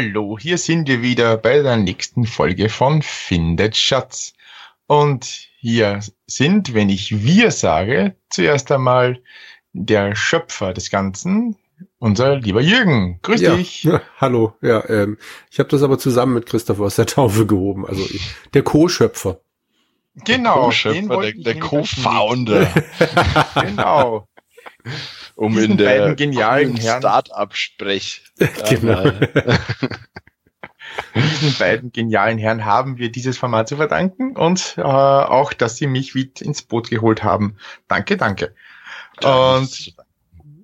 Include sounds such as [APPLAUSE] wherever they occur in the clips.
Hallo, hier sind wir wieder bei der nächsten Folge von Findet Schatz. Und hier sind, wenn ich wir sage, zuerst einmal der Schöpfer des Ganzen, unser lieber Jürgen. Grüß ja, dich. Ja, hallo, ja, ähm, ich habe das aber zusammen mit Christoph aus der Taufe gehoben, also der Co-Schöpfer. Genau, der Co-Founder. [LAUGHS] genau. [LAUGHS] um Diesen in der beiden genialen. Start-up-Sprech. [LAUGHS] Genau. [LAUGHS] Diesen beiden genialen Herren haben wir dieses Format zu verdanken und äh, auch, dass sie mich mit ins Boot geholt haben. Danke, danke. Und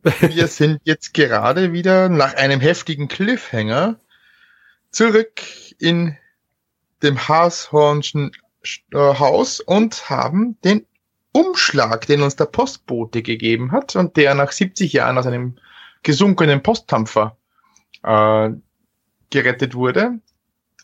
wir sind jetzt gerade wieder nach einem heftigen Cliffhanger zurück in dem Haashornschen äh, Haus und haben den Umschlag, den uns der Postbote gegeben hat und der nach 70 Jahren aus einem gesunkenen Postdampfer äh, gerettet wurde,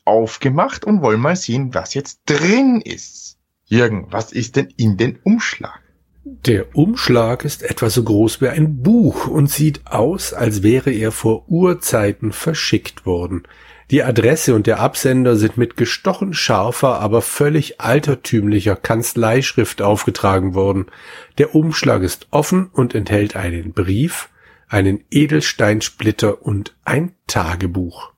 aufgemacht und wollen mal sehen, was jetzt drin ist. Jürgen, was ist denn in den Umschlag? Der Umschlag ist etwa so groß wie ein Buch und sieht aus, als wäre er vor Urzeiten verschickt worden. Die Adresse und der Absender sind mit gestochen scharfer, aber völlig altertümlicher Kanzleischrift aufgetragen worden. Der Umschlag ist offen und enthält einen Brief, einen Edelsteinsplitter und ein Tagebuch.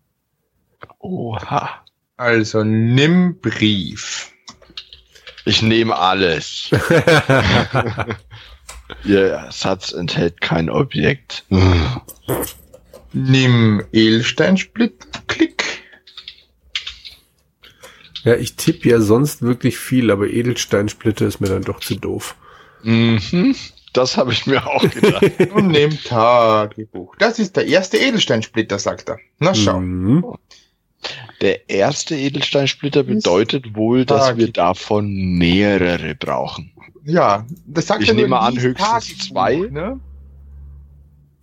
Oha. Also nimm Brief. Ich nehme alles. [LAUGHS] Ihr Satz enthält kein Objekt. Nimm Edelsteinsplit, klick. Ja, ich tippe ja sonst wirklich viel, aber Edelsteinsplitter ist mir dann doch zu doof. Mhm. Das habe ich mir auch gedacht. [LAUGHS] Und nimm Tagebuch. Das ist der erste Edelsteinsplitter, sagt er. Na schau. Mhm. Der erste Edelsteinsplitter bedeutet wohl, dass wir davon mehrere brauchen. Ja, das sagt Ich er nur nehme an, höchstens Tagebuch, zwei. Ne?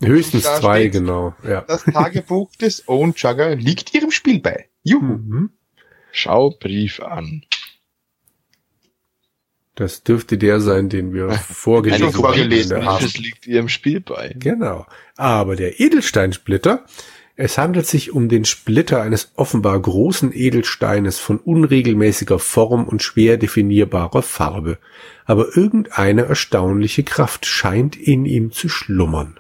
Höchstens zwei, steht- genau. Ja. Das Tagebuch des Owen Jugger liegt ihrem Spiel bei. Juhu. Mhm. Schau Brief an. Das dürfte der sein, den wir [LAUGHS] vorgelesen, vorgelesen haben. Das liegt ihrem Spiel bei. Genau. Aber der Edelsteinsplitter, es handelt sich um den Splitter eines offenbar großen Edelsteines von unregelmäßiger Form und schwer definierbarer Farbe. Aber irgendeine erstaunliche Kraft scheint in ihm zu schlummern.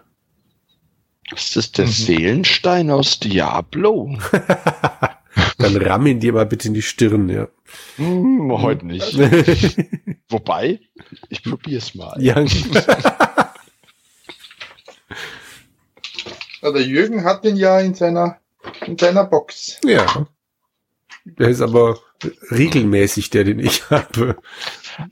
Ist das der Mhm. Seelenstein aus Diablo? [LAUGHS] Dann ramm ihn dir mal bitte in die Stirn, ja. Hm, heute nicht. [LAUGHS] Wobei, ich probier's mal. ja. [LAUGHS] Ja, der Jürgen hat den ja in seiner, in seiner Box. ja. Der ist aber regelmäßig der, den ich habe.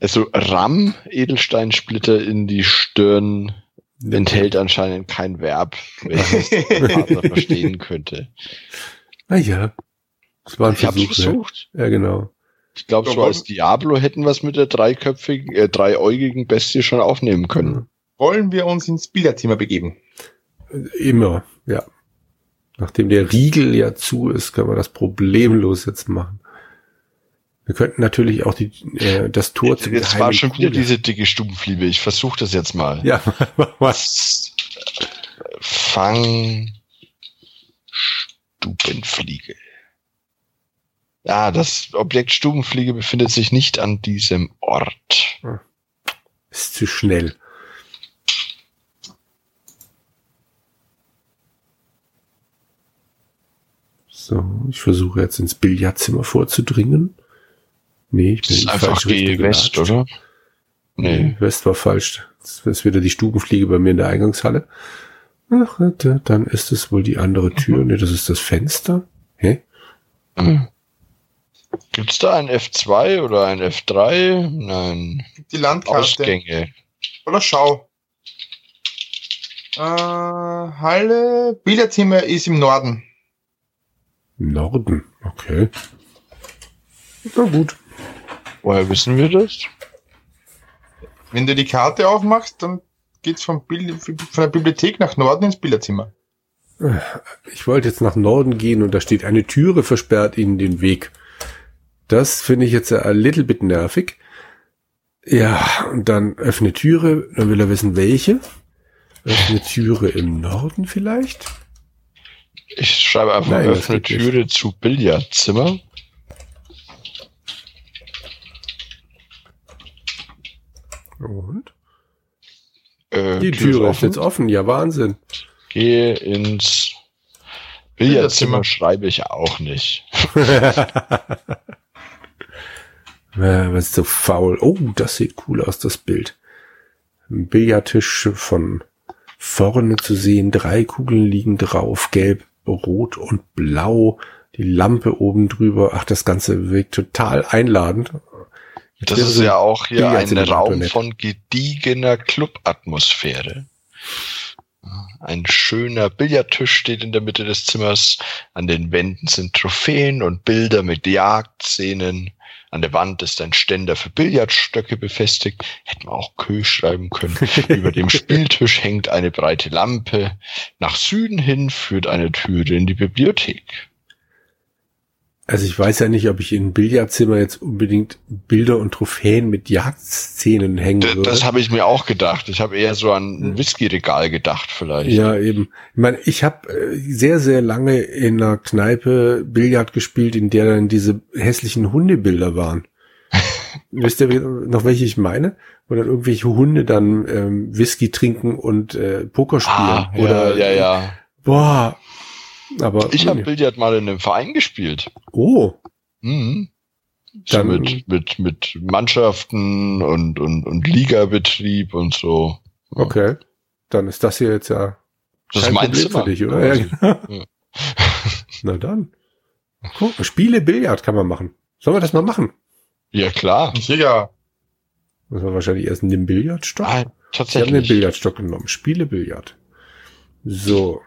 Also Ram, Edelsteinsplitter in die Stirn, enthält anscheinend kein Verb, welches der Partner verstehen könnte. Naja. Das war ein Ich Versuch. Ja. versucht. ja, genau. Ich glaube, so als Diablo hätten wir es mit der dreiköpfigen, äh, dreiäugigen Bestie schon aufnehmen können. Wollen wir uns ins Bilderzimmer begeben? Immer, ja. Nachdem der Riegel ja zu ist, können wir das problemlos jetzt machen. Wir könnten natürlich auch die, äh, das Tor zum Jetzt war schon wieder diese dicke Stubenfliebe. Ich versuche das jetzt mal. Ja, [LAUGHS] was. Fang Stubenfliege. Ja, das Objekt Stubenfliege befindet sich nicht an diesem Ort. Ist zu schnell. So, ich versuche jetzt ins Billardzimmer vorzudringen. Nee, ich Das bin ist in die einfach G West, gelatscht. oder? Nee. West war falsch. Das ist wieder die Stubenfliege bei mir in der Eingangshalle. Ach, da- dann ist es wohl die andere Tür. Nee, das ist das Fenster. Hä? Hm. Gibt's da ein F2 oder ein F3? Nein. Die Landkarte. Ausgänge. Oder schau. Äh, Halle, Bilderzimmer ist im Norden. Norden. Okay. Na gut. Woher wissen wir das? Wenn du die Karte aufmachst, dann geht's vom Bild, von der Bibliothek nach Norden ins Bilderzimmer. Ich wollte jetzt nach Norden gehen und da steht eine Türe versperrt ihnen den Weg. Das finde ich jetzt a little bit nervig. Ja, und dann öffne Türe, dann will er wissen, welche. Öffne Türe im Norden vielleicht? Ich schreibe einfach Nein, öffne Türe zu Billardzimmer. Und? Äh, Die Tür Türe ist jetzt offen, ja Wahnsinn. Gehe ins Billardzimmer, schreibe ich auch nicht. Ja, [LAUGHS] was ist so faul? Oh, das sieht cool aus, das Bild. Ein Billardtisch von vorne zu sehen, drei Kugeln liegen drauf, gelb, rot und blau, die Lampe oben drüber. Ach, das Ganze wirkt total einladend. Das ist ja auch hier ein Raum von gediegener Clubatmosphäre. Ein schöner Billardtisch steht in der Mitte des Zimmers. An den Wänden sind Trophäen und Bilder mit Jagdszenen. An der Wand ist ein Ständer für Billardstöcke befestigt. Hätten wir auch Kö schreiben können. [LAUGHS] Über dem Spieltisch hängt eine breite Lampe. Nach Süden hin führt eine Türe in die Bibliothek. Also ich weiß ja nicht, ob ich in Billardzimmer jetzt unbedingt Bilder und Trophäen mit Jagdszenen hängen würde. Das habe ich mir auch gedacht. Ich habe eher so an ein Whisky-Regal gedacht vielleicht. Ja, eben. Ich meine, ich habe äh, sehr, sehr lange in einer Kneipe Billard gespielt, in der dann diese hässlichen Hundebilder waren. [LAUGHS] Wisst ihr noch, welche ich meine? Wo dann irgendwelche Hunde dann ähm, Whisky trinken und äh, Poker spielen. Ah, oder, ja, ja, ja. Boah. Aber Ich habe Billard mal in einem Verein gespielt. oh, Mhm. So Dann- mit, mit, mit Mannschaften und, und, und Ligabetrieb und so. okay. Dann ist das hier jetzt ja Das ist mein Problem Zimmer. für dich, oder? Ja, genau. ja. [LAUGHS] Na dann. Guck, Spiele Billard kann man machen. Sollen wir das mal machen? ja, klar. Ja, Müssen wir wahrscheinlich erst in den Billardstock. Ah, Ich habe den tatsächlich. Billardstock genommen. Spiele Billard. So.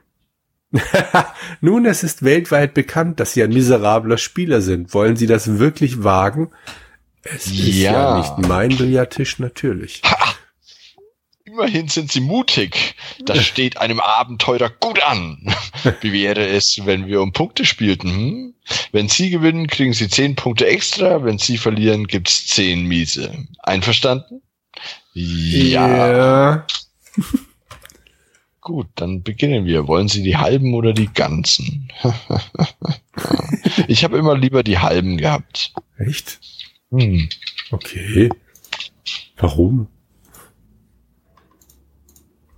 [LAUGHS] Nun, es ist weltweit bekannt, dass Sie ein miserabler Spieler sind. Wollen Sie das wirklich wagen? Es ist ja, Ja. nicht mein Billardtisch, natürlich. Immerhin sind sie mutig. Das [LAUGHS] steht einem Abenteurer gut an. [LAUGHS] Wie wäre es, wenn wir um Punkte spielten? Hm? Wenn Sie gewinnen, kriegen Sie zehn Punkte extra. Wenn Sie verlieren, gibt's zehn Miese. Einverstanden? Ja. Ja. Gut, dann beginnen wir. Wollen Sie die halben oder die ganzen? [LAUGHS] ich habe immer lieber die halben gehabt. Echt? Hm. Okay. Warum?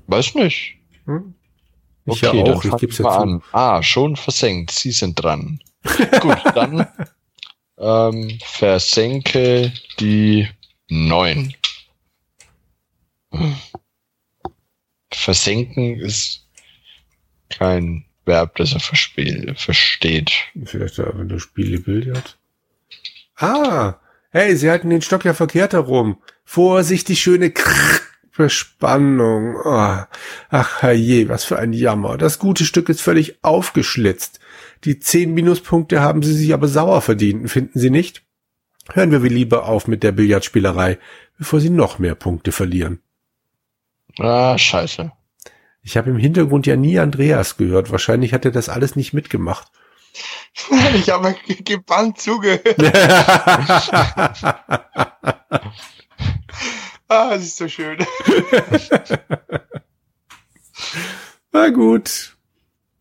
Weiß nicht. Hm? Ich Okay, ja auch, ich geb's zu. an. Ah, schon versenkt. Sie sind dran. Gut, [LAUGHS] dann ähm, versenke die neun. Versenken ist kein Verb, das er versteht. Vielleicht da, wenn du Spiele Billard. Ah, hey, sie halten den Stock ja verkehrt herum. Vorsichtig, schöne Krrr, Bespannung. Ah, ach je, was für ein Jammer. Das gute Stück ist völlig aufgeschlitzt. Die zehn Minuspunkte haben sie sich aber sauer verdient, finden Sie nicht? Hören wir lieber auf mit der Billardspielerei, bevor Sie noch mehr Punkte verlieren. Ah, scheiße. Ich habe im Hintergrund ja nie Andreas gehört. Wahrscheinlich hat er das alles nicht mitgemacht. [LAUGHS] ich habe ge- gebannt zugehört. [LAUGHS] Ah, es ist so schön. [LAUGHS] Na gut.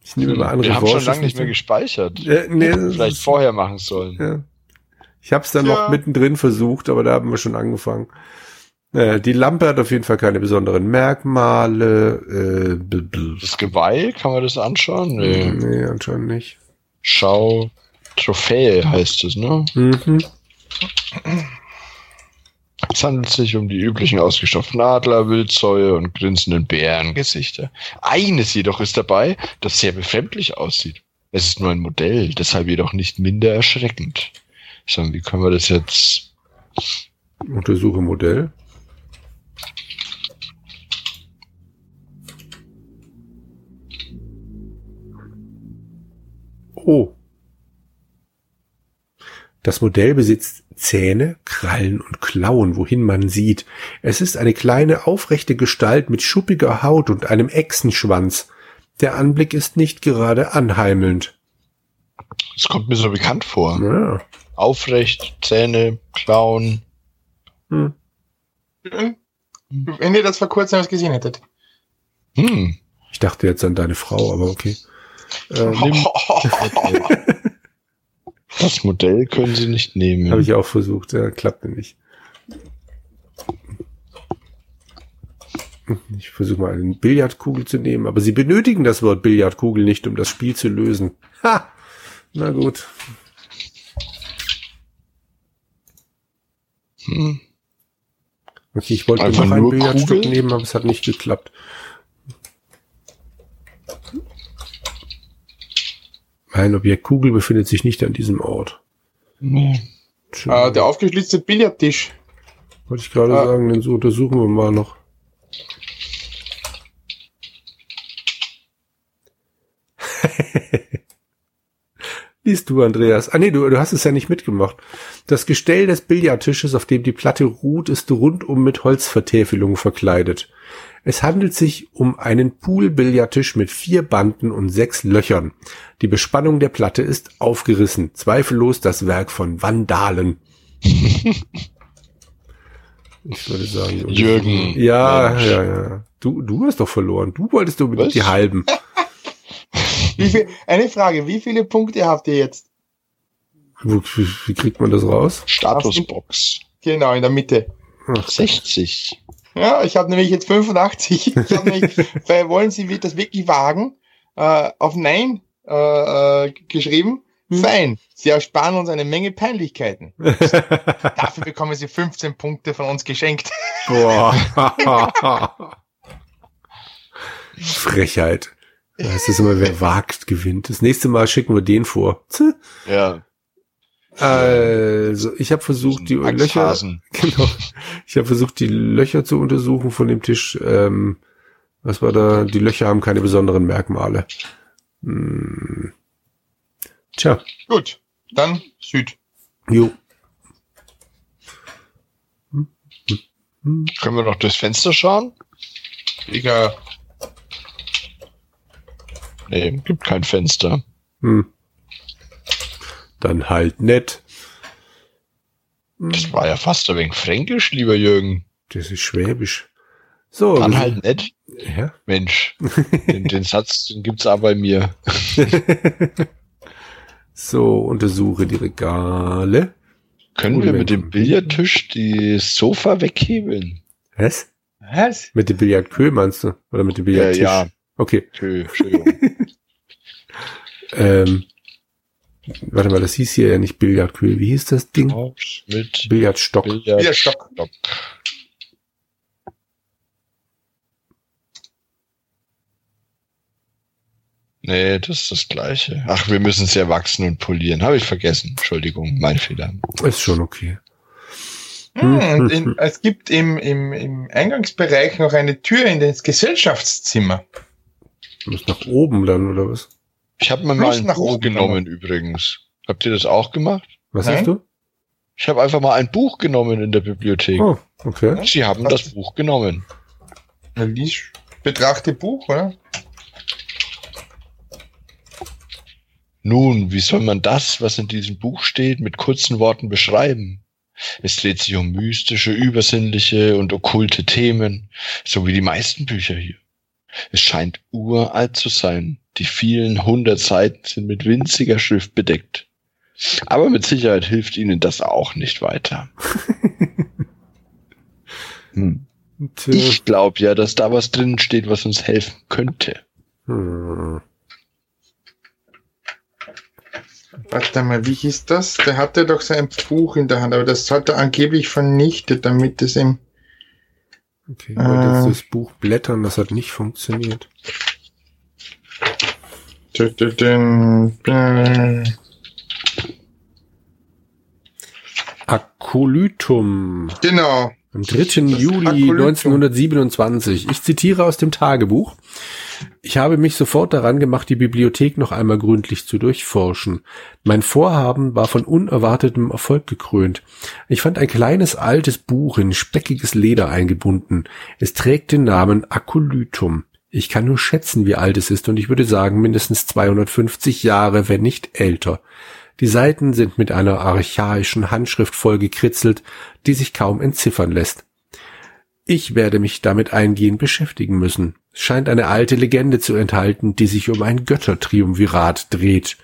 Ich nehme mal an, Wir haben schon lange nicht mehr gespeichert. Äh, nee, Vielleicht vorher machen sollen. Ja. Ich habe es dann Tja. noch mittendrin versucht, aber da haben wir schon angefangen. Äh, die Lampe hat auf jeden Fall keine besonderen Merkmale. Äh, Das Geweih, kann man das anschauen? Nee. nee, anscheinend nicht. Schau, Trophäe heißt es, ne? Mhm. Es handelt sich um die üblichen ausgestopften Adler, Wildsäue und grinsenden Bärengesichter. Eines jedoch ist dabei, das sehr befremdlich aussieht. Es ist nur ein Modell, deshalb jedoch nicht minder erschreckend. So, wie können wir das jetzt? Untersuche Modell. Oh. Das Modell besitzt Zähne, Krallen und Klauen, wohin man sieht. Es ist eine kleine, aufrechte Gestalt mit schuppiger Haut und einem Echsenschwanz. Der Anblick ist nicht gerade anheimelnd. Es kommt mir so bekannt vor. Ja. Aufrecht, Zähne, Klauen. Hm. Wenn ihr das vor kurzem erst gesehen hättet. Hm. Ich dachte jetzt an deine Frau, aber okay. Ähm, [LAUGHS] das Modell können Sie nicht nehmen. Habe ich auch versucht, ja, klappte nicht. Ich versuche mal eine Billardkugel zu nehmen, aber Sie benötigen das Wort Billardkugel nicht, um das Spiel zu lösen. Ha! Na gut. Hm. Okay, ich wollte Einfach noch nur Billardstück Kugel? nehmen, aber es hat nicht geklappt. Mein Objekt Kugel befindet sich nicht an diesem Ort. Nee. Äh, der aufgeschlitzte Billardtisch. Wollte ich gerade Ah. sagen, den so untersuchen wir mal noch. Liest du, Andreas? Ah nee, du, du hast es ja nicht mitgemacht. Das Gestell des Billardtisches, auf dem die Platte ruht, ist rundum mit Holzvertäfelungen verkleidet. Es handelt sich um einen Pool-Billardtisch mit vier Banden und sechs Löchern. Die Bespannung der Platte ist aufgerissen. Zweifellos das Werk von Vandalen. [LAUGHS] Ich würde sagen. Jürgen. Ja, Mensch. ja, ja. Du, du hast doch verloren. Du wolltest unbedingt Was? die halben. [LAUGHS] Wie viel, eine Frage, wie viele Punkte habt ihr jetzt? Wo, wie, wie kriegt man das raus? Statusbox. Genau, in der Mitte. 60. Ja, ich habe nämlich jetzt 85. Ich nämlich, [LAUGHS] weil wollen Sie das wirklich wagen, äh, auf Nein äh, äh, geschrieben. Fein. Sie ersparen uns eine Menge Peinlichkeiten. [LAUGHS] Dafür bekommen Sie 15 Punkte von uns geschenkt. Boah. [LAUGHS] Frechheit. Das ist immer, wer wagt, gewinnt. Das nächste Mal schicken wir den vor. Ja. Also, ich habe versucht, die Löcher, [LAUGHS] genau, ich habe versucht, die Löcher zu untersuchen von dem Tisch. Ähm, was war da? Die Löcher haben keine besonderen Merkmale. Hm. Tja, Gut, dann Süd. jo. Können wir noch durchs Fenster schauen? Egal. Nee, gibt kein Fenster. Hm. Dann halt nett. Das war ja fast ein wenig fränkisch, lieber Jürgen. Das ist schwäbisch. So. Dann halt nett. Ja. Mensch, [LAUGHS] den, den Satz den gibt's auch bei mir. [LAUGHS] so, untersuche die Regale. Können Gute wir mit dem. Billardtisch die Sofa weghebeln? Was? Was? Mit dem Billardkö meinst du? Oder mit dem Ja, Billardtisch? ja. Okay. Entschuldigung. [LAUGHS] Ähm, warte mal, das hieß hier ja nicht Billardkö. Wie hieß das Ding? Mit Billardstock. Billardstock. Nee, das ist das Gleiche. Ach, wir müssen es ja wachsen und polieren. Habe ich vergessen. Entschuldigung, mein Fehler. Ist schon okay. Hm, und in, es gibt im, im, im Eingangsbereich noch eine Tür in das Gesellschaftszimmer. Muss nach oben dann, oder was? Ich habe mir mal ein nach Buch oben genommen übrigens. Habt ihr das auch gemacht? Was Nein. hast du? Ich habe einfach mal ein Buch genommen in der Bibliothek. Oh, okay. Sie haben Was? das Buch genommen. Na, lies, betrachte Buch, oder? Nun, wie soll man das, was in diesem Buch steht, mit kurzen Worten beschreiben? Es dreht sich um mystische, übersinnliche und okkulte Themen, so wie die meisten Bücher hier. Es scheint uralt zu sein. Die vielen hundert Seiten sind mit winziger Schrift bedeckt. Aber mit Sicherheit hilft Ihnen das auch nicht weiter. [LAUGHS] Hm. Ich glaube ja, dass da was drin steht, was uns helfen könnte. hm. Warte mal, wie hieß das? Der hatte doch sein Buch in der Hand, aber das hat er angeblich vernichtet, damit es ihm. Okay, ich wollte jetzt Äh. das Buch blättern, das hat nicht funktioniert. Akolytum. Genau. Am 3. Das Juli Akolytum. 1927. Ich zitiere aus dem Tagebuch. Ich habe mich sofort daran gemacht, die Bibliothek noch einmal gründlich zu durchforschen. Mein Vorhaben war von unerwartetem Erfolg gekrönt. Ich fand ein kleines altes Buch in speckiges Leder eingebunden. Es trägt den Namen Akolytum. Ich kann nur schätzen, wie alt es ist, und ich würde sagen mindestens 250 Jahre, wenn nicht älter. Die Seiten sind mit einer archaischen Handschrift vollgekritzelt, die sich kaum entziffern lässt. Ich werde mich damit eingehend beschäftigen müssen. Es scheint eine alte Legende zu enthalten, die sich um ein Göttertriumvirat dreht.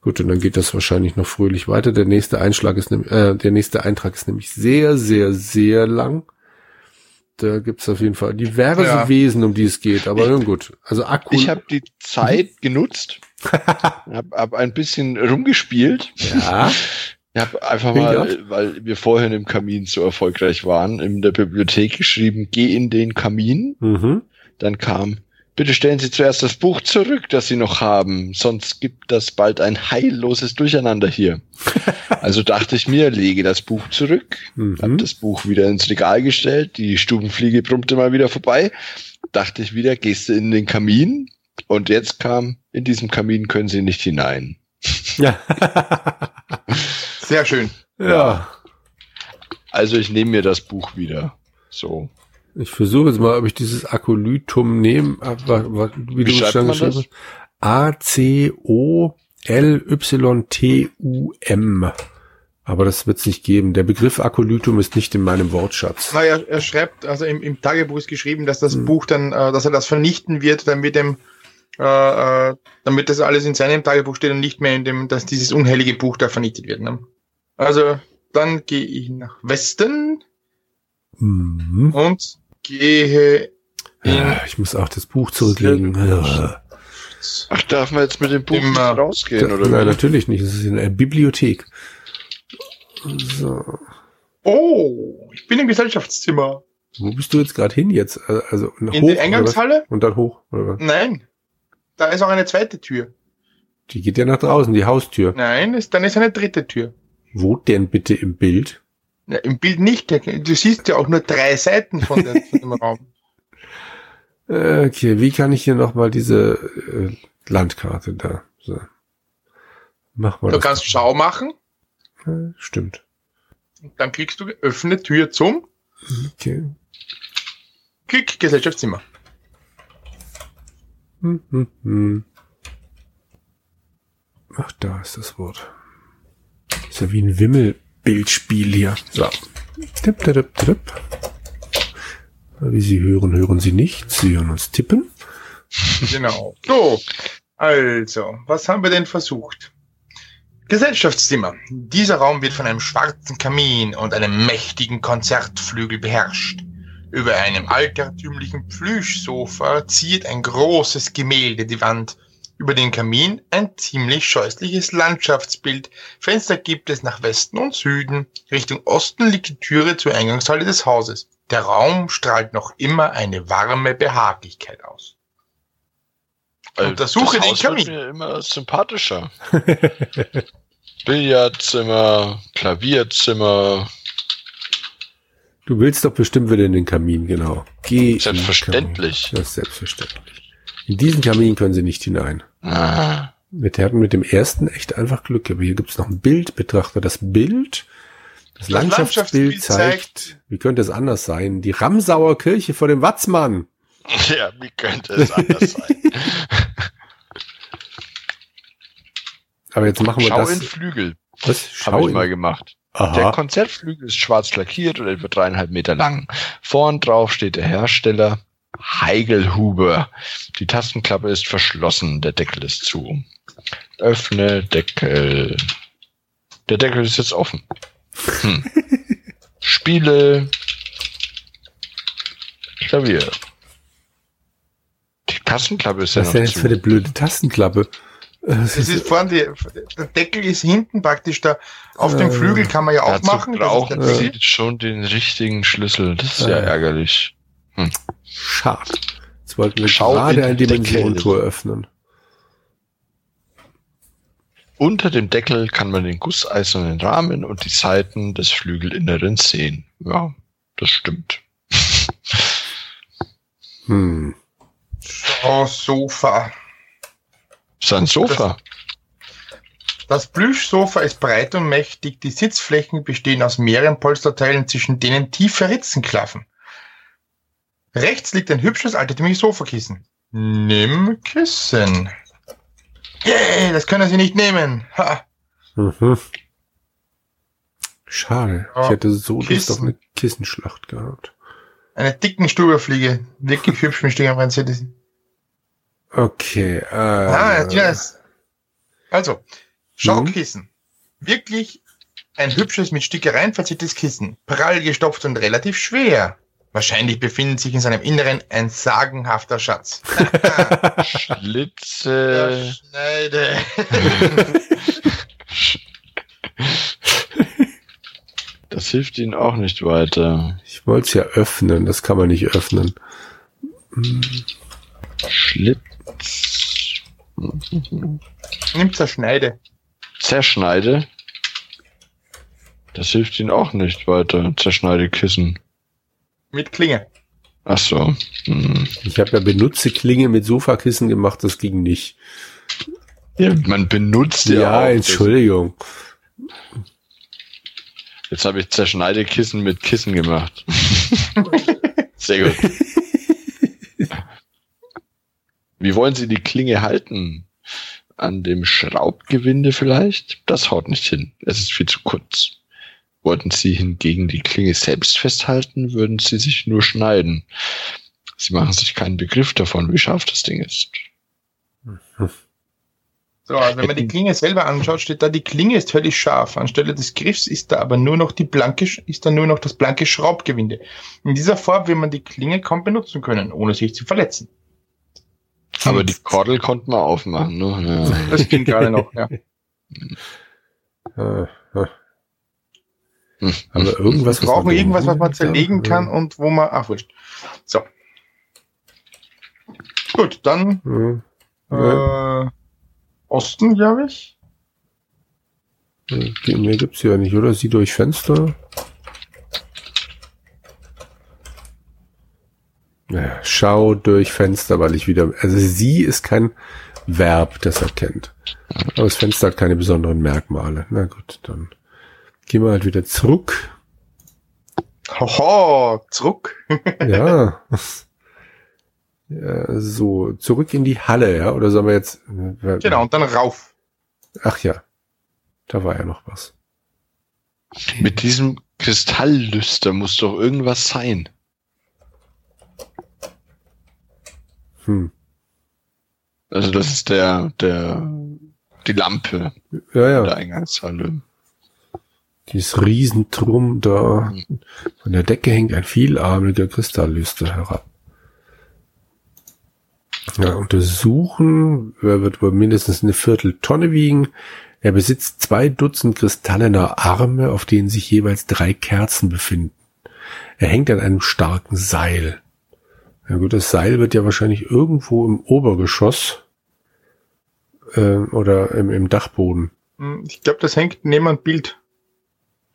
Gut, und dann geht das wahrscheinlich noch fröhlich weiter. Der nächste Einschlag ist, äh, der nächste Eintrag ist nämlich sehr, sehr, sehr lang. Da gibt's auf jeden Fall diverse ja. Wesen, um die es geht. Aber nun gut. Also Akku. Ich habe die Zeit genutzt, [LAUGHS] habe hab ein bisschen rumgespielt. Ja. Ich habe einfach mal, weil wir vorhin im Kamin so erfolgreich waren, in der Bibliothek geschrieben, geh in den Kamin. Mhm. Dann kam, bitte stellen Sie zuerst das Buch zurück, das Sie noch haben, sonst gibt das bald ein heilloses Durcheinander hier. [LAUGHS] also dachte ich mir, lege das Buch zurück, mhm. habe das Buch wieder ins Regal gestellt, die Stubenfliege brummte mal wieder vorbei, dachte ich wieder, gehst du in den Kamin? Und jetzt kam, in diesem Kamin können Sie nicht hinein. Ja. [LAUGHS] [LAUGHS] Sehr schön. Ja. Also ich nehme mir das Buch wieder. So. Ich versuche jetzt mal, ob ich dieses Akolytum nehme, aber wie, wie du es schon geschrieben hast. A-C-O-L-Y-T-U-M. Aber das wird es nicht geben. Der Begriff Akolytum ist nicht in meinem Wortschatz. Naja, er schreibt, also im, im Tagebuch ist geschrieben, dass das hm. Buch dann, äh, dass er das vernichten wird, damit dem äh, äh, damit das alles in seinem Tagebuch steht und nicht mehr in dem, dass dieses unheilige Buch da vernichtet wird. Ne? Also dann gehe ich nach Westen mhm. und gehe ja, ich muss auch das Buch zurücklegen. Ja. Ach, darf man jetzt mit dem Buch Immer. rausgehen, da, oder? Nein, natürlich nicht. Es ist in der Bibliothek. So. Oh, ich bin im Gesellschaftszimmer. Wo bist du jetzt gerade hin jetzt? Also in hoch, die Eingangshalle? Und dann hoch, oder? Nein. Da ist auch eine zweite Tür. Die geht ja nach draußen, die Haustür. Nein, ist, dann ist eine dritte Tür. Wo denn bitte im Bild? Ja, Im Bild nicht. Du siehst ja auch nur drei Seiten von, der, von dem Raum. [LAUGHS] Okay, wie kann ich hier nochmal diese äh, Landkarte da? So. Mach mal du kannst mal. Schau machen. Ja, stimmt. Und dann klickst du öffne Tür zum. Okay. Klick Gesellschaftszimmer. Hm, hm, hm. Ach, da ist das Wort. Ist ja wie ein Wimmelbildspiel hier. So. Tipp, tipp, tipp. Wie Sie hören, hören Sie nicht. Sie hören uns tippen. Genau. So, also, was haben wir denn versucht? Gesellschaftszimmer. Dieser Raum wird von einem schwarzen Kamin und einem mächtigen Konzertflügel beherrscht. Über einem altertümlichen Plüschsofa ziert ein großes Gemälde die Wand. Über den Kamin ein ziemlich scheußliches Landschaftsbild. Fenster gibt es nach Westen und Süden. Richtung Osten liegt die Türe zur Eingangshalle des Hauses. Der Raum strahlt noch immer eine warme Behaglichkeit aus. Also Untersuche den Kamin. Wird mir immer sympathischer. Billardzimmer, Klavierzimmer, Du willst doch bestimmt wieder in den Kamin, genau. Geh selbstverständlich. Das ist selbstverständlich. In diesen Kamin können sie nicht hinein. Ah. Wir hatten mit dem ersten echt einfach Glück. Aber hier gibt's noch ein Bild. Betrachte das Bild. Das, das Landschaftsbild, Landschaftsbild zeigt, zeigt, wie könnte es anders sein? Die Ramsauer Kirche vor dem Watzmann. Ja, wie könnte es anders sein? [LAUGHS] Aber jetzt machen wir Schau das. Schau in Flügel. Was? Schau Hab ich mal gemacht. Aha. Der Konzertflügel ist schwarz lackiert und etwa dreieinhalb Meter lang. Vorn drauf steht der Hersteller Heigelhuber. Die Tastenklappe ist verschlossen, der Deckel ist zu. Öffne Deckel. Der Deckel ist jetzt offen. Hm. [LAUGHS] Spiele. Klavier. Die Tastenklappe ist Was ja noch ist denn jetzt zu. für eine blöde Tastenklappe? Das ist vorne die, der Deckel ist hinten praktisch da. Auf äh, dem Flügel kann man ja auch machen. brauchen Sie schon den richtigen Schlüssel. Das ist äh. ja ärgerlich. Hm. Schade. Jetzt wollten wir Schau gerade eine Dimensionentor öffnen. Unter dem Deckel kann man den gusseisernen Rahmen und die Seiten des Flügelinneren sehen. Ja, das stimmt. hm. Oh, Sofa. Ist ein Sofa. Das, das Plüschsofa ist breit und mächtig. Die Sitzflächen bestehen aus mehreren Polsterteilen, zwischen denen tiefe Ritzen klaffen. Rechts liegt ein hübsches altertümliches Sofakissen. Nimm Kissen. Yay, das können Sie nicht nehmen. Ha. Mhm. Schade. Ja, ich hätte so. Lust auf eine Kissenschlacht gehabt. Eine dicken Stuberfliege. Wirklich hübsch mit Stingerbrennzettel. Okay. Äh, Ah, yes. Also, Schaukissen. Wirklich ein hübsches mit Stickereien verziertes Kissen. Prall gestopft und relativ schwer. Wahrscheinlich befindet sich in seinem Inneren ein sagenhafter Schatz. [LAUGHS] Schlitze. Schneide. [LAUGHS] Das hilft ihnen auch nicht weiter. Ich wollte es ja öffnen, das kann man nicht öffnen. Schlitz. Nimm Zerschneide. Zerschneide. Das hilft ihnen auch nicht weiter. Zerschneide Kissen. Mit Klinge. Ach so. Hm. Ich habe ja benutze Klinge mit Sofakissen gemacht, das ging nicht. Ja, man benutzt ja, Ja, auch. Entschuldigung. Jetzt habe ich Zerschneidekissen mit Kissen gemacht. [LAUGHS] Sehr gut. Wie wollen Sie die Klinge halten? An dem Schraubgewinde vielleicht? Das haut nicht hin. Es ist viel zu kurz. Wollten Sie hingegen die Klinge selbst festhalten, würden Sie sich nur schneiden. Sie machen sich keinen Begriff davon, wie scharf das Ding ist. So, also wenn man die Klinge selber anschaut, steht da, die Klinge ist völlig scharf. Anstelle des Griffs ist da aber nur noch die blanke, ist da nur noch das blanke Schraubgewinde. In dieser Form will man die Klinge kaum benutzen können, ohne sich zu verletzen. Aber die Kordel konnte man aufmachen. Ne? Ja. Das ging gerade noch, ja. Äh. Hm. Aber irgendwas, Wir brauchen irgendwas, was man zerlegen Ja. kann und wo man, ach, wurscht. So. Gut, dann, Ja. äh, Osten, glaube ich. Mehr gibt's ja nicht, oder? Sie durch Fenster. Ja, schau durch Fenster, weil ich wieder. Also sie ist kein Verb, das er kennt. Aber das Fenster hat keine besonderen Merkmale. Na gut, dann gehen wir halt wieder zurück. Hoho, zurück. [LAUGHS] Ja. ja. So, zurück in die Halle, ja? Oder sollen wir jetzt. äh, Genau, und dann rauf. Ach ja. Da war ja noch was. Mit diesem Kristalllüster muss doch irgendwas sein. Hm. Also das ist der, der, die Lampe Ja, ja. der Eingangshalle. Dieses Riesentrum da. Von der Decke hängt ein vielarmiger Kristalllüster herab. Ja, untersuchen. Er wird wohl mindestens eine Vierteltonne wiegen. Er besitzt zwei Dutzend kristallener Arme, auf denen sich jeweils drei Kerzen befinden. Er hängt an einem starken Seil. Ja gut, das Seil wird ja wahrscheinlich irgendwo im Obergeschoss äh, oder im, im Dachboden. Hm, Ich glaube, das hängt neben einem Bild.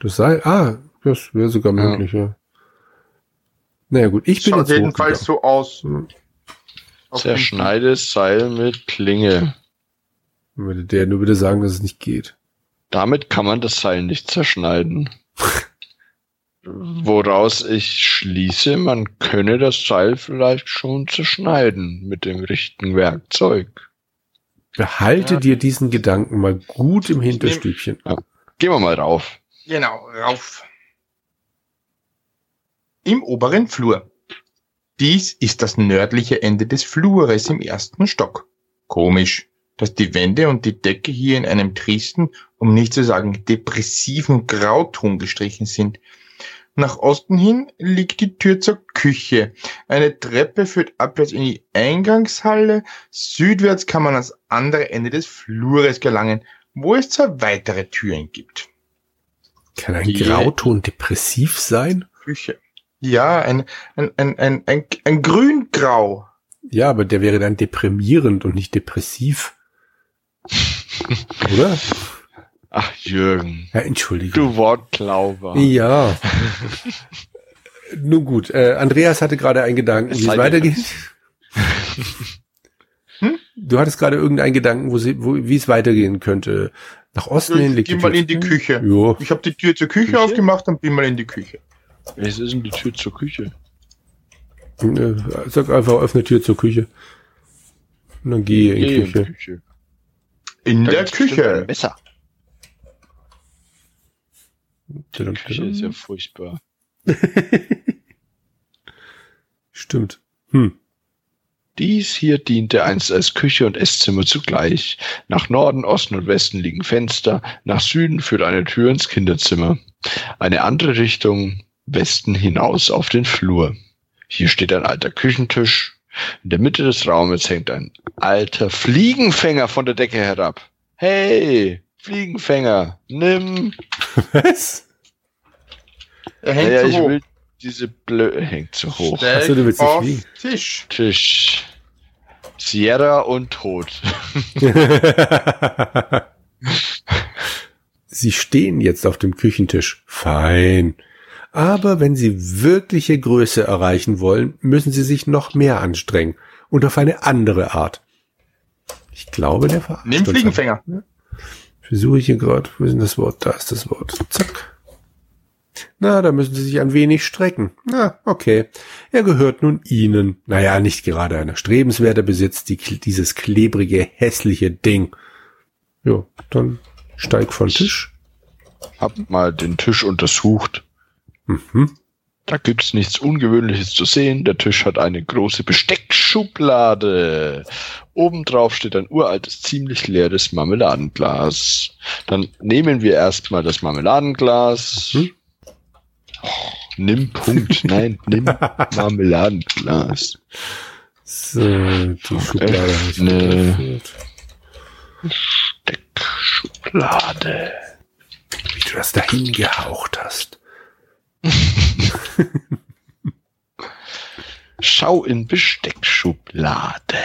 Das Seil, ah, das wäre sogar Ja. möglich, ja. Naja gut, ich bin Schaut jetzt jedenfalls so aus. Hm. Zerschneide Seil mit Klinge. Würde der nur bitte sagen, dass es nicht geht. Damit kann man das Seil nicht zerschneiden. Woraus ich schließe, man könne das Seil vielleicht schon zerschneiden mit dem richtigen Werkzeug. Behalte Ja. dir diesen Gedanken mal gut im Hinterstübchen. Gehen wir mal rauf. Genau, rauf. Im oberen Flur. Dies ist das nördliche Ende des Flures im ersten Stock. Komisch, dass die Wände und die Decke hier in einem tristen, um nicht zu sagen depressiven Grauton gestrichen sind. Nach Osten hin liegt die Tür zur Küche. Eine Treppe führt abwärts in die Eingangshalle. Südwärts kann man ans andere Ende des Flures gelangen, wo es zwei weitere Türen gibt. Kann ein Grauton depressiv sein? Küche. Ja, ein, ein, ein, ein, ein, ein Grüngrau. Ja, aber der wäre dann deprimierend und nicht depressiv. [LAUGHS] Oder? Ach, Jürgen. Ja, Entschuldigung. Du Wortklauber. Ja. [LAUGHS] Nun gut, äh, Andreas hatte gerade einen Gedanken, wie es weitergeht. Du hattest gerade irgendeinen Gedanken, wo sie, wo, wie es weitergehen könnte. Nach Osten hin liegt Geh die mal Tür- in die Küche. Jo. Ich habe die Tür zur Küche, Küche? aufgemacht und bin mal in die Küche. Es ist denn die Tür zur Küche. Äh, Sag einfach, öffne Tür zur Küche. Und dann gehe in in die Küche. Küche. In Da der Küche. Messer. Tudum, Die Küche ist ja furchtbar. [LAUGHS] Stimmt. Hm. Dies hier diente einst als Küche und Esszimmer zugleich. Nach Norden, Osten und Westen liegen Fenster, nach Süden führt eine Tür ins Kinderzimmer. Eine andere Richtung Westen hinaus auf den Flur. Hier steht ein alter Küchentisch. In der Mitte des Raumes hängt ein alter Fliegenfänger von der Decke herab. Hey, Fliegenfänger, nimm. [LAUGHS] Was? Er hängt naja, so ich hoch. will diese Blö hängt zu hoch. Steig Achso, du willst nicht auf fliegen. Tisch. Tisch. Sierra und Tod. [LAUGHS] Sie stehen jetzt auf dem Küchentisch. Fein. Aber wenn Sie wirkliche Größe erreichen wollen, müssen Sie sich noch mehr anstrengen. Und auf eine andere Art. Ich glaube, der verarscht Nimm. Fliegenfänger. Versuche ich hier gerade. Wo ist denn das Wort? Da ist das Wort. Zack. Na, da müssen Sie sich ein wenig strecken. Na, okay. Er gehört nun Ihnen. Naja, nicht gerade ein erstrebenswerter Besitz, die, dieses klebrige, hässliche Ding. Jo, dann steig von Tisch. Hab mal den Tisch untersucht. Mhm. Da gibt's nichts Ungewöhnliches zu sehen. Der Tisch hat eine große Besteckschublade. Obendrauf steht ein uraltes, ziemlich leeres Marmeladenglas. Dann nehmen wir erstmal das Marmeladenglas. Mhm. Oh, nimm Punkt. [LAUGHS] Nein, nimm Marmeladenglas. So, die Schublade ne. geöffnet. Steckschublade. Wie du das dahin gehaucht hast. Schau in Besteckschublade.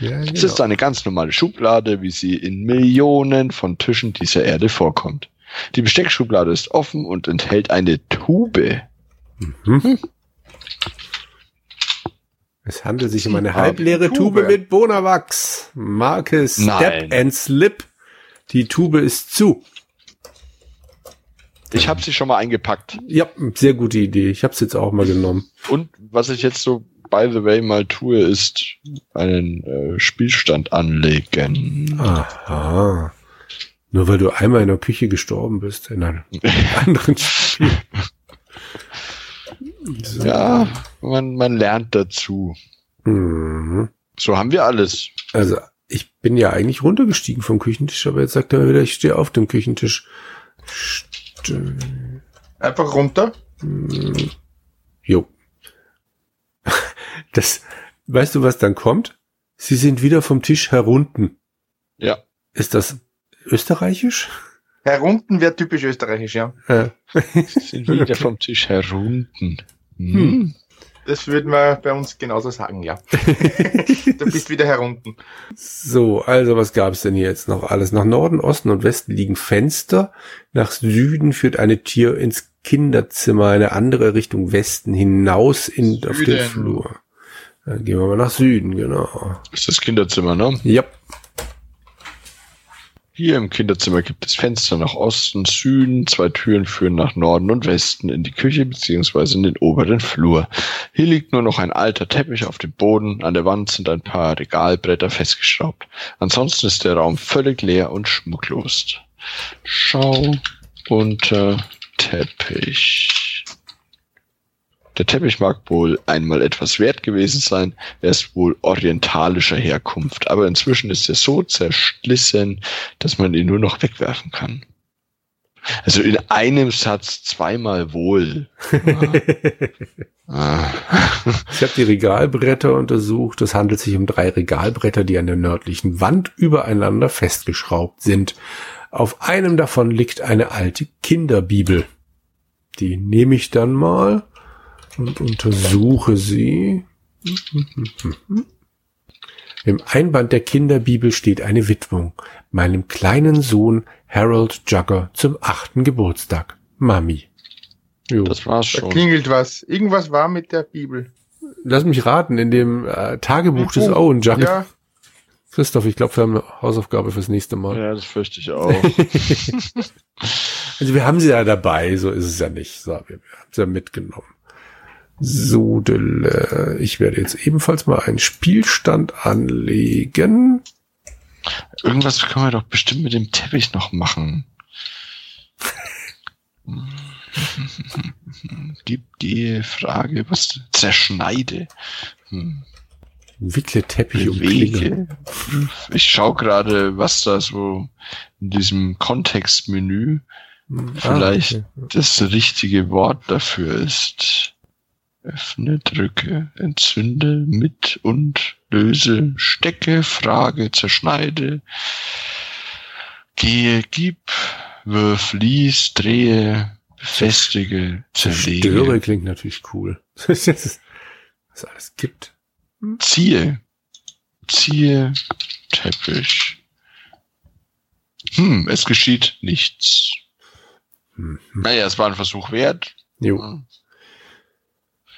Ja, Es genau. ist eine ganz normale Schublade, wie sie in Millionen von Tischen dieser Erde vorkommt. Die Besteckschublade ist offen und enthält eine Tube. Mhm. Es handelt sich um eine halbleere Tube. Tube mit Bonawachs. Marke Step Nein. and Slip. Die Tube ist zu. Ich habe sie schon mal eingepackt. Ja, sehr gute Idee. Ich habe es jetzt auch mal genommen. Und was ich jetzt so, by the way, mal tue, ist einen äh, Spielstand anlegen. Aha. Nur weil du einmal in der Küche gestorben bist, in einem [LAUGHS] anderen Spiel. So. Ja, man, man lernt dazu. Mhm. So haben wir alles. Also, ich bin ja eigentlich runtergestiegen vom Küchentisch, aber jetzt sagt er wieder, ich stehe auf dem Küchentisch. St Einfach runter. Hm. Jo. [LAUGHS] Das, weißt du, was dann kommt? Sie sind wieder vom Tisch herunten. Ja. Ist das österreichisch? Herunten wäre typisch österreichisch, ja. Ja. Sie sind wieder vom Tisch herunten. Hm. Hm. Das würde man bei uns genauso sagen, ja. [LAUGHS] du bist wieder herunten. So, also was gab es denn hier jetzt noch alles? Nach Norden, Osten und Westen liegen Fenster. Nach Süden führt eine Tür ins Kinderzimmer, eine andere Richtung Westen hinaus in, auf den. Flur. Dann gehen wir mal nach Süden, genau. Das ist das Kinderzimmer, ne? Ja, Hier im Kinderzimmer gibt es Fenster nach Osten, Süden, zwei Türen führen nach Norden und Westen in die Küche beziehungsweise in den oberen Flur. Hier liegt nur noch ein alter Teppich auf dem Boden, an der Wand sind ein paar Regalbretter festgeschraubt. Ansonsten ist der Raum völlig leer und schmucklos. Schau unter Teppich. Der Teppich mag wohl einmal etwas wert gewesen sein, er ist wohl orientalischer Herkunft, aber inzwischen ist er so zerschlissen, dass man ihn nur noch wegwerfen kann. Also in einem Satz zweimal wohl. [LAUGHS] Ah. Ich habe die Regalbretter untersucht. Es handelt sich um drei Regalbretter, die an der nördlichen Wand übereinander festgeschraubt sind. Auf einem davon liegt eine alte Kinderbibel. Die nehme ich dann mal und untersuche sie. Im Einband der Kinderbibel steht eine Widmung. Meinem kleinen Sohn Harold Jugger zum achten Geburtstag. Mami. Jo. Das war's Da schon. klingelt was. Irgendwas war mit der Bibel. Lass mich raten, in dem äh, Tagebuch des. Owen Jugger. Ja, Christoph, ich glaube, wir haben eine Hausaufgabe fürs nächste Mal. Ja, das fürchte ich auch. [LAUGHS] Also wir haben sie ja dabei, so ist es ja nicht. So, wir, wir haben sie ja mitgenommen. So, Dille, ich werde jetzt ebenfalls mal einen Spielstand anlegen. Irgendwas können wir doch bestimmt mit dem Teppich noch machen. Gibt die Frage, was zerschneide? Hm. Wickle Teppich Klinge. Bewege. Ich schaue gerade, was da so in diesem Kontextmenü vielleicht Ah, okay. das richtige Wort dafür ist. Öffne, drücke, entzünde, mit und löse, stecke, frage, zerschneide, gehe, gib, wirf, lies, drehe, befestige, Zerstöre zerlege, klingt natürlich cool. [LAUGHS] Was es alles gibt. ziehe, ziehe, Teppich. Hm, es geschieht nichts. Hm. Naja, es war ein Versuch wert. Jo.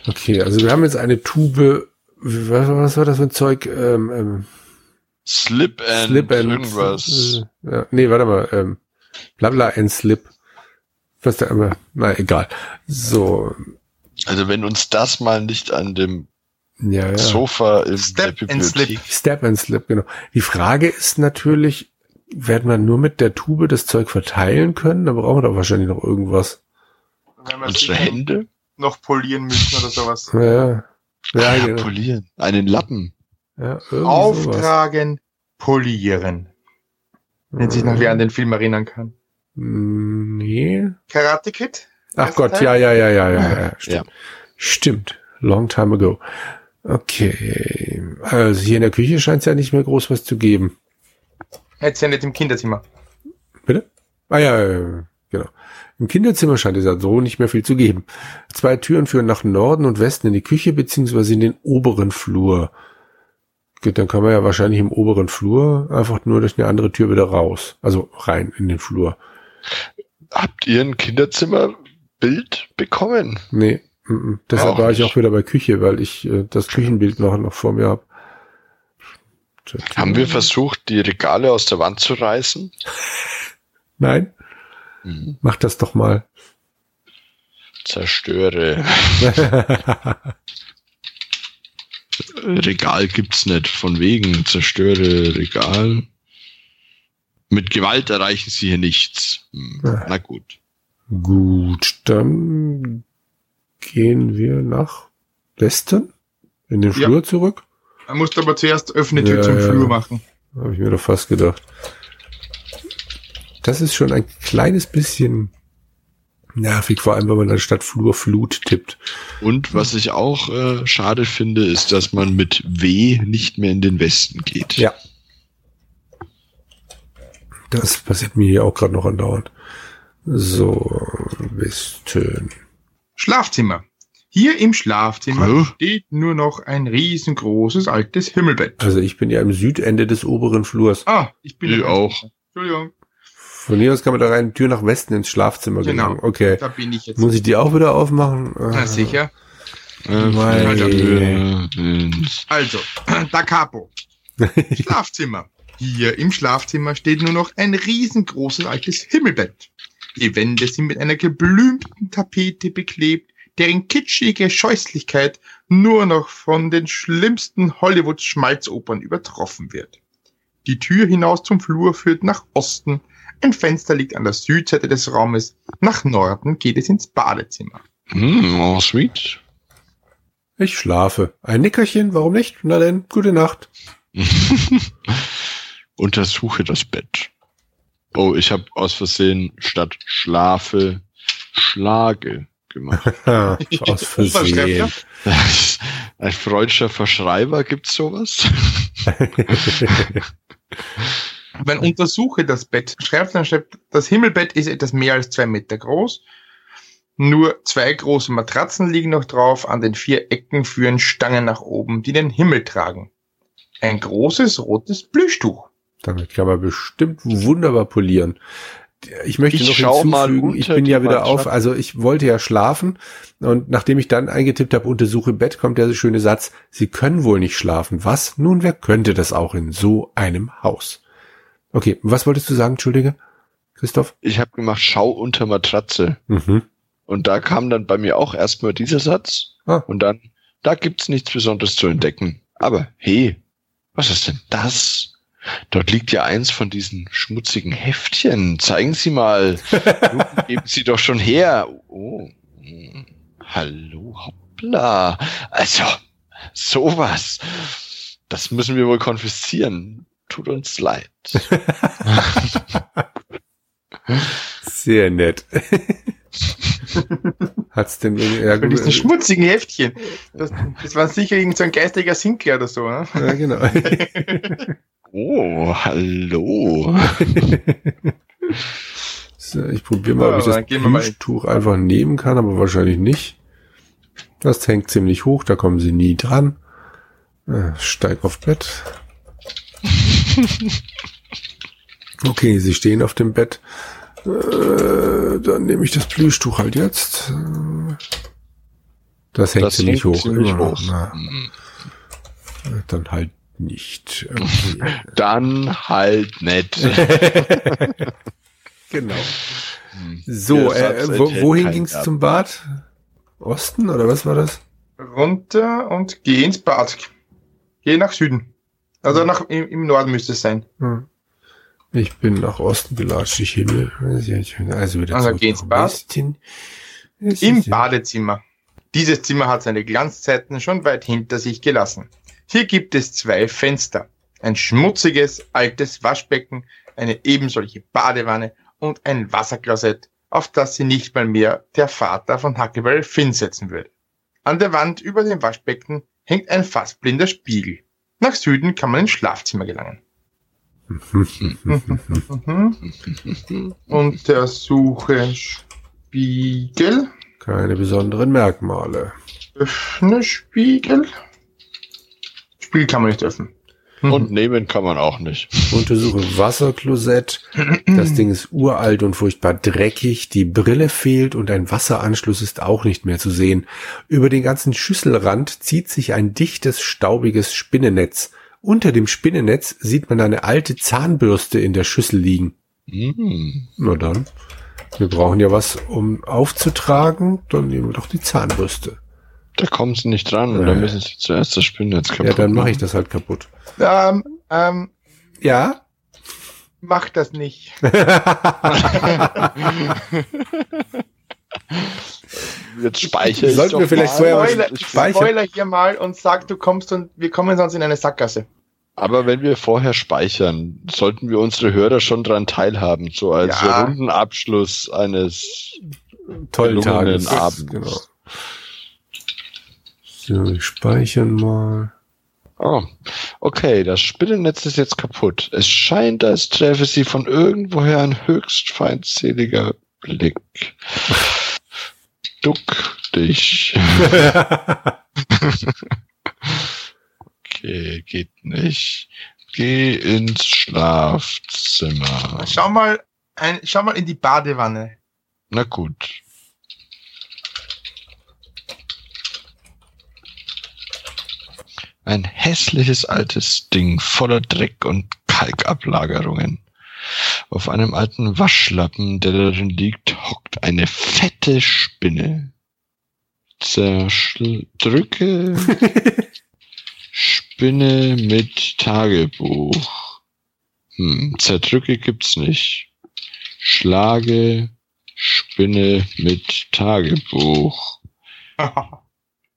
Okay, also wir haben jetzt eine Tube. Was, was war das für ein Zeug? Ähm, ähm, Slip and, Slip and irgendwas. Äh, ja, nee, warte mal. Ähm, Blabla and Slip. Was da immer. Na egal. So. Also wenn uns das mal nicht an dem Ja, ja. Sofa in Step der and Bibliothek. Step and Slip, genau. Die Frage ist natürlich, werden wir nur mit der Tube das Zeug verteilen können? Da brauchen wir doch wahrscheinlich noch irgendwas. Unsere Hände noch polieren müssen oder sowas. Ja, ja. Ja, Ah, ja, genau. polieren. Einen Lappen. ja irgendwie sowas. Auftragen, polieren. Wenn sich noch wer an den Film erinnern kann. Nee. Karate Kid? Ach Gott, Teil? ja, ja, ja, ja, ja, ja. Stimmt. Ja. Stimmt. Long time ago. Okay. Also hier in der Küche scheint es ja nicht mehr groß was zu geben. Jetzt ja nicht im Kinderzimmer. Bitte? Ah ja, ja, ja, genau. Im Kinderzimmer scheint es ja so nicht mehr viel zu geben. Zwei Türen führen nach Norden und Westen in die Küche beziehungsweise in den oberen Flur. Gut, dann kann man ja wahrscheinlich im oberen Flur einfach nur durch eine andere Tür wieder raus. Also rein in den Flur. Habt ihr ein Kinderzimmerbild bekommen? Nee, mm, mm. deshalb Auch war ich nicht. auch wieder bei Küche, weil ich äh, das Küchenbild noch, noch vor mir habe. Haben wir versucht, die Regale aus der Wand zu reißen? Nein, Mhm. mach das doch mal. Zerstöre. [LAUGHS] Regal gibt's nicht. Von wegen zerstöre Regal. Mit Gewalt erreichen sie hier nichts. Hm. Ja. Na gut. Gut, dann gehen wir nach Westen in den Ja. Flur zurück. Man muss aber zuerst öffne Tür Ja, zum ja. Flur machen. Habe ich mir doch fast gedacht. Das ist schon ein kleines bisschen nervig, vor allem wenn man dann statt Flur Flut tippt. Und was ich auch äh, schade finde, ist, dass man mit W nicht mehr in den Westen geht. Ja. Das passiert mir hier auch gerade noch andauernd. So, Westen. Schlafzimmer. Hier im Schlafzimmer Hä? steht nur noch ein riesengroßes altes Himmelbett. Also ich bin ja am Südende des oberen Flurs. Ah, ich bin Ich auch. Entschuldigung, Von hier aus kann man da rein Tür nach Westen ins Schlafzimmer Genau. gelangen. Okay. da bin ich jetzt. Muss ich die auch wieder aufmachen? Na sicher. Äh, Mein- äh, Also, [CLEARS THROAT] da Capo. [LAUGHS] Schlafzimmer. Hier im Schlafzimmer steht nur noch ein riesengroßes altes Himmelbett. Die Wände sind mit einer geblümten Tapete beklebt, deren kitschige Scheußlichkeit nur noch von den schlimmsten Hollywood-Schmalzopern übertroffen wird. Die Tür hinaus zum Flur führt nach Osten, ein Fenster liegt an der Südseite des Raumes, nach Norden geht es ins Badezimmer. hm, oh, sweet. Ich schlafe. Ein Nickerchen, warum nicht? Na denn, gute Nacht. [LAUGHS] Untersuche das Bett. Oh, ich habe aus Versehen statt schlafe schlage gemacht. [LAUGHS] Aus [LAUGHS] Versehen. Ein freudscher Verschreiber, gibt's sowas? Wenn untersuche das Bett, schreibt dann schreibt, das Himmelbett ist etwas mehr als zwei Meter groß. Nur zwei große Matratzen liegen noch drauf. An den vier Ecken führen Stangen nach oben, die den Himmel tragen. Ein großes rotes Plüschtuch. Damit kann man bestimmt wunderbar polieren. Ich möchte Ich noch hinzufügen, ich bin ja wieder auf, also ich wollte ja schlafen und nachdem ich dann eingetippt habe, untersuche Bett, kommt der schöne Satz, Sie können wohl nicht schlafen. Was? Nun, wer könnte das auch in so einem Haus? Okay, was wolltest du sagen, Entschuldige, Christoph? Ich habe gemacht, schau unter Matratze. Mhm. Und da kam dann bei mir auch erstmal dieser Satz. Ah. Und dann, da gibt's nichts Besonderes zu entdecken. Aber hey, was ist denn das? dort liegt ja eins von diesen schmutzigen Heftchen. Zeigen Sie mal. [LAUGHS] Geben Sie doch schon her. Oh. hm. Hallo, hoppla. Also, sowas. Das müssen wir wohl konfiszieren. Tut uns leid. [LAUGHS] Sehr nett. [LAUGHS] Hat's denn ja, Von diesen schmutzigen Heftchen. Das, das war sicher irgendein so ein geistiger Sinclair oder so, ne? ja, genau. [LAUGHS] Oh, hallo. So, ich probiere mal, ob ich das Plüschtuch einfach nehmen kann, aber wahrscheinlich nicht. Das hängt ziemlich hoch, da kommen sie nie dran. Äh, Steig auf Bett. [LAUGHS] Okay, sie stehen auf dem Bett. Äh, dann nehme ich das Plüschtuch halt jetzt. Das hängt Das ziemlich hängt hoch. immer noch. hoch. Na, Hm. dann halt nicht. Okay. [LAUGHS] Dann halt nett. [LAUGHS] genau. So, äh, wo, wohin ging's Verb. zum Bad? Osten oder was war das? Runter und geh ins Bad. Geh nach Süden. Also nach, im, im Norden müsste es sein. Hm. Ich bin nach Osten gelatscht, ich Himmel. Also wieder Also zurück geh ins nach Bad. Im Badezimmer. Dieses Zimmer hat seine Glanzzeiten schon weit hinter sich gelassen. Hier gibt es zwei Fenster. Ein schmutziges, altes Waschbecken, eine ebensolche Badewanne und ein Wasserklosett, auf das sie nicht mal mehr der Vater von Huckleberry Finn setzen würde. An der Wand über dem Waschbecken hängt ein fast blinder Spiegel. Nach Süden kann man ins Schlafzimmer gelangen. [LAUGHS] Mhm. Untersuche Spiegel. Keine besonderen Merkmale. Öffne Spiegel. Spiegel kann man nicht öffnen. Und nehmen kann man auch nicht. Untersuche Wasserklosett. Das Ding ist uralt und furchtbar dreckig. Die Brille fehlt und ein Wasseranschluss ist auch nicht mehr zu sehen. Über den ganzen Schüsselrand zieht sich ein dichtes, staubiges Spinnennetz. Unter dem Spinnennetz sieht man eine alte Zahnbürste in der Schüssel liegen. Hm. Na dann. Wir brauchen ja was, um aufzutragen. Dann nehmen wir doch die Zahnbürste. Da kommen sie nicht dran. Äh. Da müssen sie zuerst das Spinnennetz kaputt Ja, dann mache ich das halt kaputt. Ähm, ähm, Ja? mach das nicht. [LAUGHS] Jetzt speichere ich Sollten wir vielleicht mal. vorher was Spoiler, speichern? Spoiler hier mal und sag, du kommst und wir kommen sonst in eine Sackgasse. Aber wenn wir vorher speichern, sollten wir unsere Hörer schon dran teilhaben, so als Ja. runden Abschluss eines Tollen Tages. Abends. Genau. So, wir speichern mal. Oh, okay, das Spinnennetz ist jetzt kaputt. Es scheint, als träfe sie von irgendwoher ein höchst feindseliger Blick. Duck dich. [LAUGHS] Okay, geht nicht. Geh ins Schlafzimmer. Schau mal, ein, schau mal in die Badewanne. Na gut. Ein hässliches altes Ding voller Dreck und Kalkablagerungen. Auf einem alten Waschlappen, der darin liegt, hockt eine fette Spinne. Zerdrücke [LAUGHS] Spinne mit Tagebuch. Hm, zerdrücke gibt's nicht. Schlage Spinne mit Tagebuch. [LAUGHS]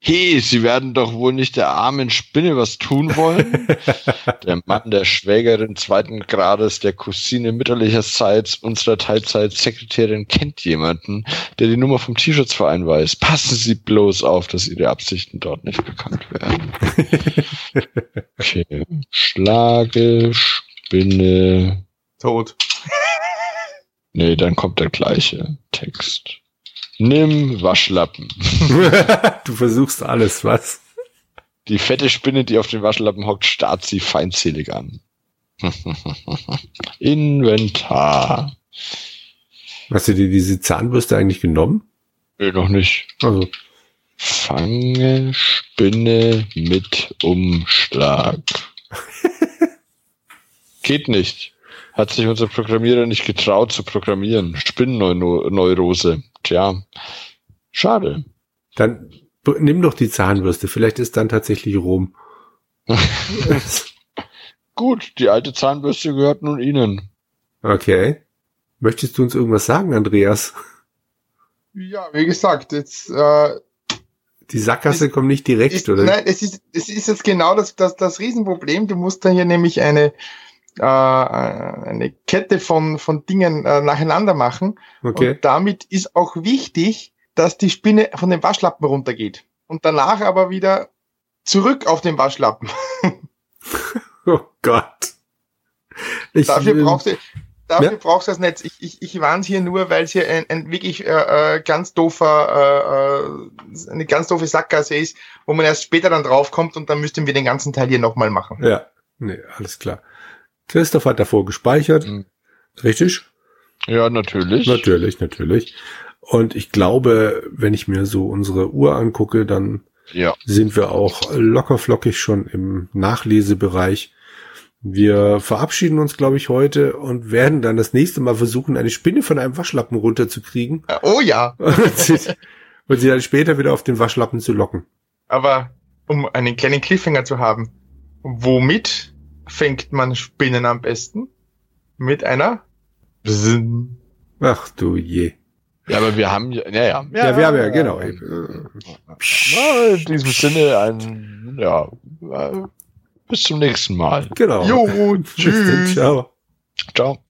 He, Sie werden doch wohl nicht der armen Spinne was tun wollen? [LAUGHS] der Mann der Schwägerin zweiten Grades, der Cousine mütterlicherseits, unserer Teilzeitsekretärin kennt jemanden, der die Nummer vom Tierschutzverein weiß. Passen Sie bloß auf, dass Ihre Absichten dort nicht bekannt werden. [LAUGHS] Okay. Schlage Spinne. Tot. Nee, dann kommt der gleiche Text. Nimm Waschlappen. [LAUGHS] du versuchst alles, was? Die fette Spinne, die auf dem Waschlappen hockt, starrt sie feindselig an. [LAUGHS] Inventar. Hast du dir diese Zahnbürste eigentlich genommen? Nee, noch nicht. Also, Fange Spinne mit Umschlag. [LAUGHS] Geht nicht. Hat sich unser Programmierer nicht getraut zu programmieren. Spinnenneurose. Tja. Schade. dann nimm doch die Zahnbürste. Vielleicht ist dann tatsächlich rum. [LAUGHS] Gut, die alte Zahnbürste gehört nun Ihnen. Okay. Möchtest du uns irgendwas sagen, Andreas? Ja, wie gesagt, jetzt äh, die Sackgasse ist, kommt nicht direkt, ist, oder? Nein, es ist, es ist jetzt genau das, das, das Riesenproblem. Du musst da hier nämlich eine, äh, eine Kette von, von Dingen äh, nacheinander machen. Okay. Und damit ist auch wichtig, dass die Spinne von dem Waschlappen runtergeht. Und danach aber wieder zurück auf den Waschlappen. [LAUGHS] oh Gott. Ich dafür brauchst du, dafür ja? brauchst du das Netz. Ich, ich, ich warne hier nur, weil es hier ein, ein wirklich äh, äh ganz doofer, äh, eine ganz doofe Sackgasse ist, wo man erst später dann draufkommt und dann müssten wir den ganzen Teil hier nochmal machen. Ja, nee, alles klar. Christoph hat davor gespeichert. Mhm. Richtig? Ja, natürlich. Natürlich, natürlich. Und ich glaube, wenn ich mir so unsere Uhr angucke, dann ja. sind wir auch lockerflockig schon im Nachlesebereich. Wir verabschieden uns, glaube ich, heute und werden dann das nächste Mal versuchen, eine Spinne von einem Waschlappen runterzukriegen. Oh ja. [LAUGHS] und, sie, und sie dann später wieder auf den Waschlappen zu locken. Aber um einen kleinen Cliffhanger zu haben, womit fängt man Spinnen am besten? Mit einer Bzn. Ach du je. Ja, aber wir haben ja, ja, ja. Ja, wir haben ja, genau. Ja, in diesem Sinne ein, ja, bis zum nächsten Mal. Genau. Jo, [LAUGHS] tschüss. Ciao. Ciao.